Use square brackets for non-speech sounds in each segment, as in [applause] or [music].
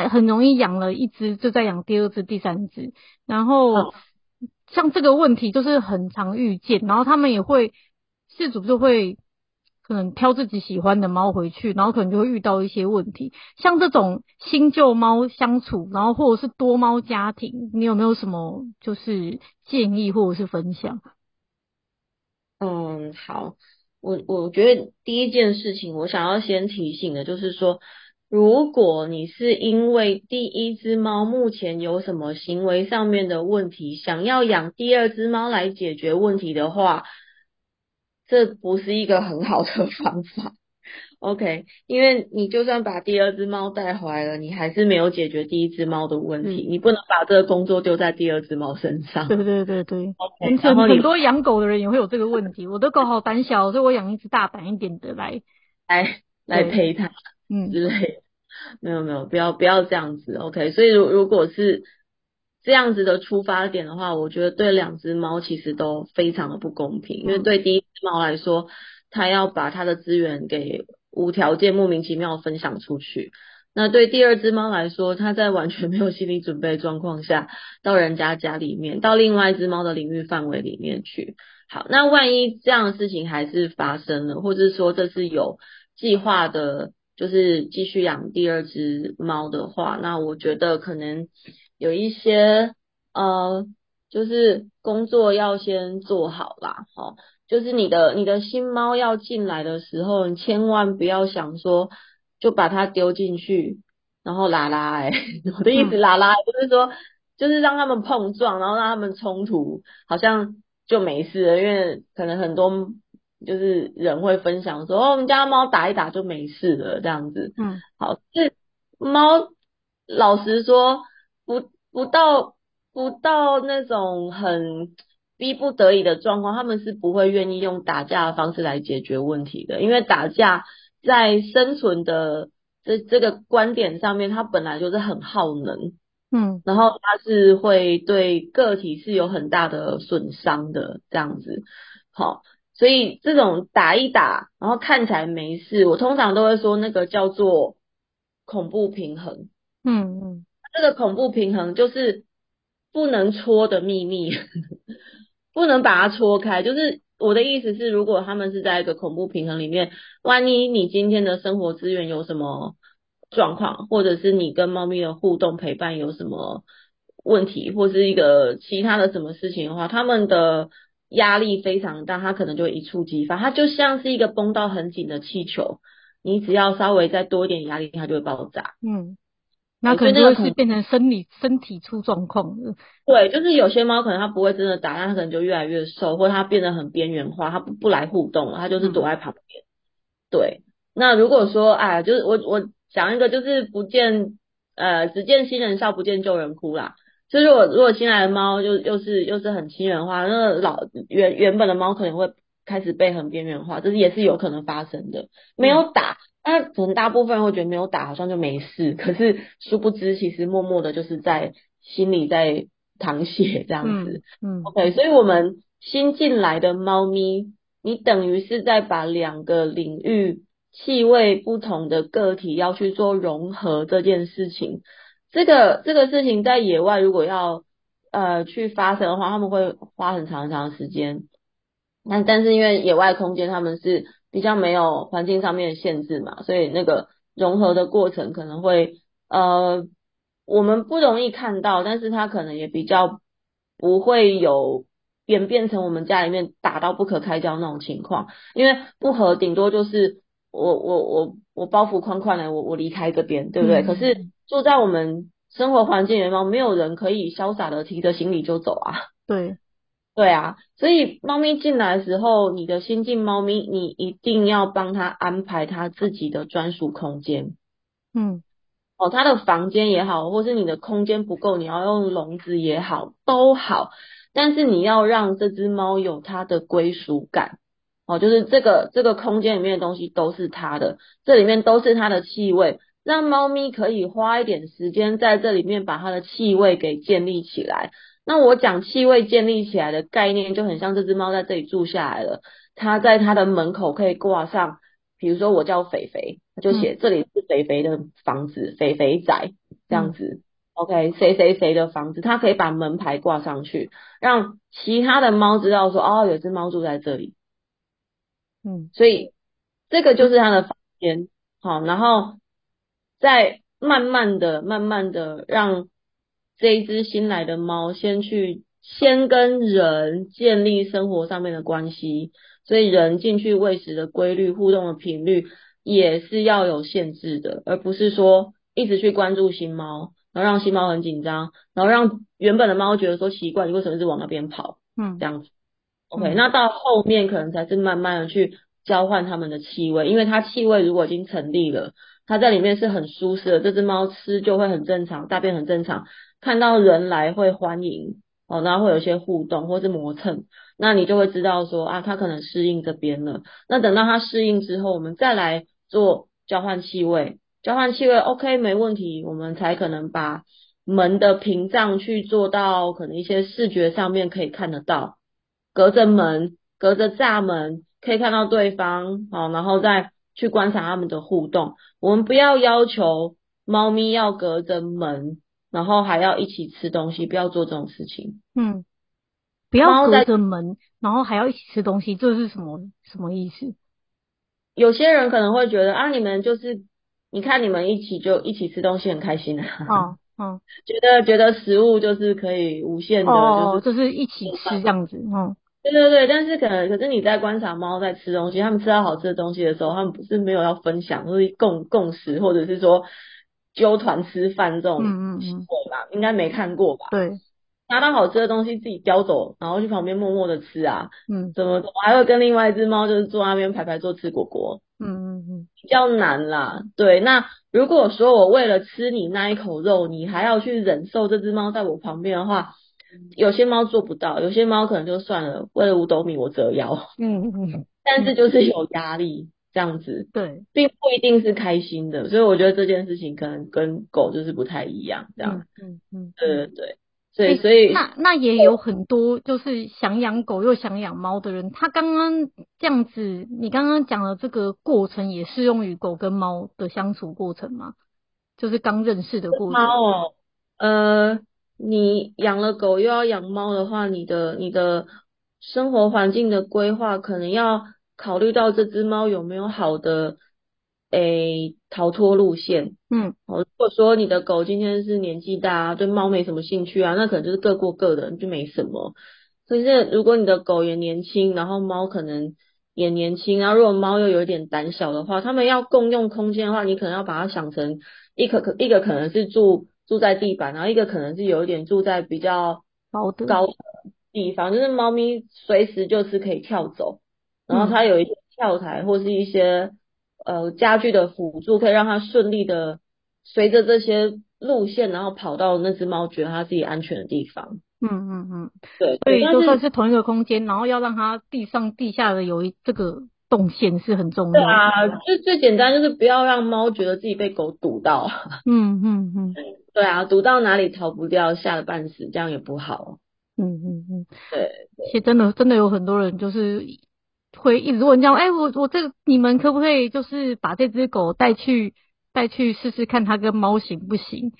那很容易养了一只就再养第二只、第三只，然后像这个问题就是很常遇见，然后他们也会事主就会。可能挑自己喜欢的猫回去，然后可能就会遇到一些问题。像这种新旧猫相处，然后或者是多猫家庭，你有没有什么就是建议或者是分享？嗯，好，我我觉得第一件事情，我想要先提醒的就是说，如果你是因为第一只猫目前有什么行为上面的问题，想要养第二只猫来解决问题的话。这不是一个很好的方法，OK？因为你就算把第二只猫带回来了，你还是没有解决第一只猫的问题。嗯、你不能把这个工作丢在第二只猫身上。对对对对很多养狗的人也会有这个问题。我的狗好胆小，所以我养一只大胆一点的来来来陪它，嗯之类的。没有没有，不要不要这样子，OK？所以如如果是。这样子的出发点的话，我觉得对两只猫其实都非常的不公平。因为对第一只猫来说，它要把它的资源给无条件、莫名其妙分享出去；那对第二只猫来说，它在完全没有心理准备状况下，到人家家里面，到另外一只猫的领域范围里面去。好，那万一这样的事情还是发生了，或者说这是有计划的，就是继续养第二只猫的话，那我觉得可能。有一些呃，就是工作要先做好啦，哦，就是你的你的新猫要进来的时候，你千万不要想说就把它丢进去，然后拉拉哎，[laughs] 我的意思拉拉就是说，就是让他们碰撞，然后让他们冲突，好像就没事了，因为可能很多就是人会分享说，哦，我们家猫打一打就没事了这样子，嗯，好，是猫老实说。不不到不到那种很逼不得已的状况，他们是不会愿意用打架的方式来解决问题的。因为打架在生存的这这个观点上面，它本来就是很耗能，嗯，然后它是会对个体是有很大的损伤的这样子。好，所以这种打一打，然后看起来没事，我通常都会说那个叫做恐怖平衡，嗯嗯。这个恐怖平衡就是不能戳的秘密，[laughs] 不能把它戳开。就是我的意思是，如果他们是在一个恐怖平衡里面，万一你今天的生活资源有什么状况，或者是你跟猫咪的互动陪伴有什么问题，或是一个其他的什么事情的话，他们的压力非常大，它可能就一触即发。它就像是一个绷到很紧的气球，你只要稍微再多一点压力，它就会爆炸。嗯。那可能就会是变成生理身体出状况了。对，就是有些猫可能它不会真的打，但它可能就越来越瘦，或者它变得很边缘化，它不不来互动了，它就是躲在旁边。嗯、对，那如果说哎，就是我我讲一个，就是不见呃只见新人笑，不见旧人哭啦。就是如果如果新来的猫就又是又是很亲人化，那老原原本的猫可能会开始被很边缘化，这是也是有可能发生的。没有打。嗯那可能大部分人会觉得没有打好像就没事，可是殊不知其实默默的就是在心里在淌血这样子。嗯，嗯，OK，所以我们新进来的猫咪，你等于是在把两个领域气味不同的个体要去做融合这件事情。这个这个事情在野外如果要呃去发生的话，他们会花很长很长的时间。那但是因为野外空间他们是。比较没有环境上面的限制嘛，所以那个融合的过程可能会呃，我们不容易看到，但是它可能也比较不会有演变成我们家里面打到不可开交那种情况，因为不合顶多就是我我我我包袱宽宽的，我我离开这边，对不对？嗯、可是住在我们生活环境里面，没有人可以潇洒的提着行李就走啊，[laughs] 对。对啊，所以猫咪进来的时候，你的新进猫咪，你一定要帮它安排它自己的专属空间。嗯，哦，它的房间也好，或是你的空间不够，你要用笼子也好，都好。但是你要让这只猫有它的归属感。哦，就是这个这个空间里面的东西都是它的，这里面都是它的气味，让猫咪可以花一点时间在这里面把它的气味给建立起来。那我讲气味建立起来的概念，就很像这只猫在这里住下来了。它在它的门口可以挂上，比如说我叫肥肥，它就写这里是肥肥的房子，肥肥仔。这样子。嗯、OK，谁谁谁的房子，它可以把门牌挂上去，让其他的猫知道说，哦，有只猫住在这里。嗯，所以这个就是它的房间。好，然后再慢慢的、慢慢的让这一只新来的猫先去，先跟人建立生活上面的关系。所以人进去喂食的规律、互动的频率也是要有限制的，而不是说一直去关注新猫，然后让新猫很紧张，然后让原本的猫觉得说奇怪，你为什么一直往那边跑？嗯，这样子。OK，嗯，那到后面可能才是慢慢的去交换它们的气味，因为它气味如果已经成立了，它在里面是很舒适的，这只猫吃就会很正常，大便很正常，看到人来会欢迎。哦，然后会有一些互动或是磨蹭，那你就会知道说啊，它可能适应这边了。那等到它适应之后，我们再来做交换气味，交换气味，OK，没问题，我们才可能把门的屏障去做到可能一些视觉上面可以看得到，隔着门，隔着栅门可以看到对方，好，然后再去观察他们的互动。我们不要要求猫咪要隔着门。然后还要一起吃东西，不要做这种事情。嗯，不要隔着门，然后还要一起吃东西，这是什么什么意思？有些人可能会觉得啊，你们就是，你看你们一起就一起吃东西很开心啊。哦 [laughs] 哦，觉得觉得食物就是可以无限的，哦，就是一起吃这样子。嗯，对对对，但是可能可是你在观察猫在吃东西，它们吃到好吃的东西的时候，它们不是没有要分享，或是共共食，或者是说。揪团吃饭这种行为吧，应该没看过吧？对，拿到好吃的东西自己叼走，然后去旁边默默的吃啊。嗯，怎么怎么还会跟另外一只猫就是坐那边排排坐吃果果？嗯嗯嗯，比较难啦。对，那如果说我为了吃你那一口肉，你还要去忍受这只猫在我旁边的话，有些猫做不到，有些猫可能就算了，为了五斗米我折腰。嗯嗯，[laughs] 但是就是有压力。这样子，对，并不一定是开心的，所以我觉得这件事情可能跟狗就是不太一样，这样，嗯嗯，嗯对对对，所以所以那那也有很多就是想养狗又想养猫的人，他刚刚这样子，你刚刚讲的这个过程也适用于狗跟猫的相处过程吗？就是刚认识的过程。猫哦，呃，你养了狗又要养猫的话，你的你的生活环境的规划可能要。考虑到这只猫有没有好的诶逃脱路线，嗯，如果说你的狗今天是年纪大，对猫没什么兴趣啊，那可能就是各过各的，就没什么。可是如果你的狗也年轻，然后猫可能也年轻，然后如果猫又有点胆小的话，它们要共用空间的话，你可能要把它想成一个可一个可能是住住在地板，然后一个可能是有一点住在比较高的高的地方，就是猫咪随时就是可以跳走。然后它有一些跳台或是一些呃家具的辅助，可以让它顺利的随着这些路线，然后跑到那只猫觉得它自己安全的地方。嗯嗯嗯，对，所以就算是同一个空间，然后要让它地上地下的有一这个动线是很重要的。对啊，最最简单就是不要让猫觉得自己被狗堵到。嗯嗯嗯，[laughs] 对啊，堵到哪里逃不掉，吓得半死，这样也不好。嗯嗯嗯，对，其实真的真的有很多人就是。会一直问这样，哎、欸，我我这个你们可不可以就是把这只狗带去带去试试看它跟猫行不行？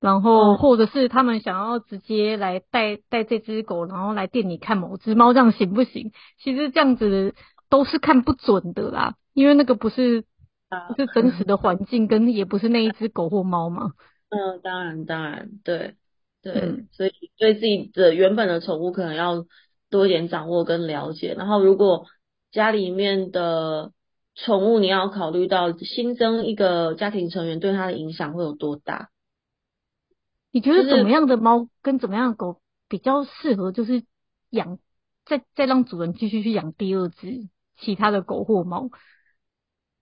然后或者是他们想要直接来带带这只狗，然后来店里看某只猫，这样行不行？其实这样子都是看不准的啦，因为那个不是不是真实的环境，跟也不是那一只狗或猫嘛。嗯，当然当然，对对，嗯、所以对自己的原本的宠物可能要多一点掌握跟了解，然后如果。家里面的宠物，你要考虑到新增一个家庭成员对它的影响会有多大？你觉得怎么样的猫跟怎么样的狗比较适合？就是养，再再让主人继续去养第二只其他的狗或猫？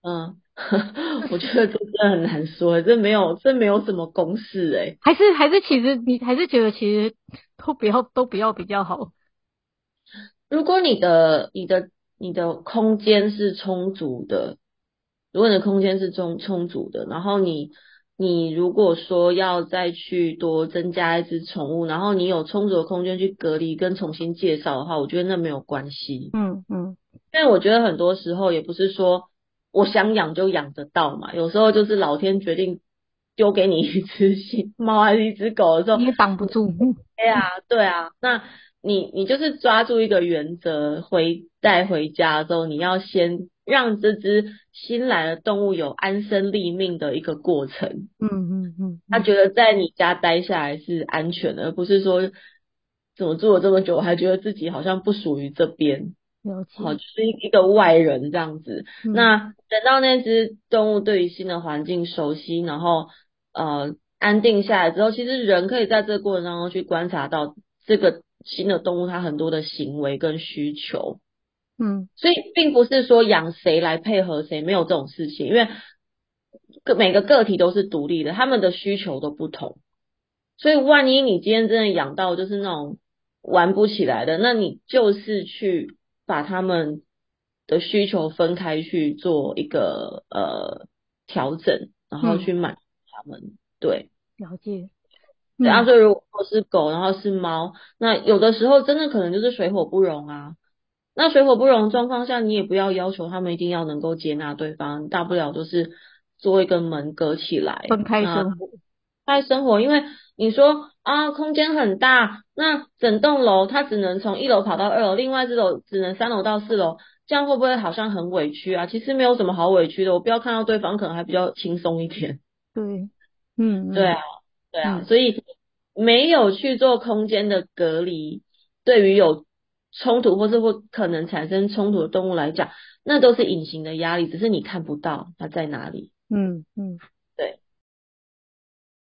嗯，[laughs] 我觉得这真的很难说，这没有这没有什么公式哎。还是还是其实你还是觉得其实都不要都不要比较好。如果你的你的。你的空间是充足的，如果你的空间是充充足的，然后你你如果说要再去多增加一只宠物，然后你有充足的空间去隔离跟重新介绍的话，我觉得那没有关系。嗯嗯，但我觉得很多时候也不是说我想养就养得到嘛，有时候就是老天决定丢给你一只新猫还是一只狗的时候，你也挡不住。[laughs] 哎呀，对啊，那你你就是抓住一个原则，回带回家之后，你要先让这只新来的动物有安身立命的一个过程。嗯嗯嗯，他觉得在你家待下来是安全的，而不是说怎么住了这么久，我还觉得自己好像不属于这边。好，就是一个外人这样子。嗯、那等到那只动物对于新的环境熟悉，然后呃安定下来之后，其实人可以在这个过程当中去观察到这个新的动物它很多的行为跟需求。嗯，所以并不是说养谁来配合谁，没有这种事情，因为个每个个体都是独立的，他们的需求都不同。所以万一你今天真的养到就是那种玩不起来的，那你就是去。把他们的需求分开去做一个呃调整，然后去满足他们。嗯、对，了解。对啊，所以如果是狗，然后是猫，那有的时候真的可能就是水火不容啊。那水火不容状况下，你也不要要求他们一定要能够接纳对方，大不了就是做一个门隔起来，分开生活，分开生活，因为。你说啊，空间很大，那整栋楼它只能从一楼跑到二楼，另外这楼只能三楼到四楼，这样会不会好像很委屈啊？其实没有什么好委屈的，我不要看到对方可能还比较轻松一点。对，嗯，对啊，对啊，嗯、所以没有去做空间的隔离，对于有冲突或是会可能产生冲突的动物来讲，那都是隐形的压力，只是你看不到它在哪里。嗯嗯，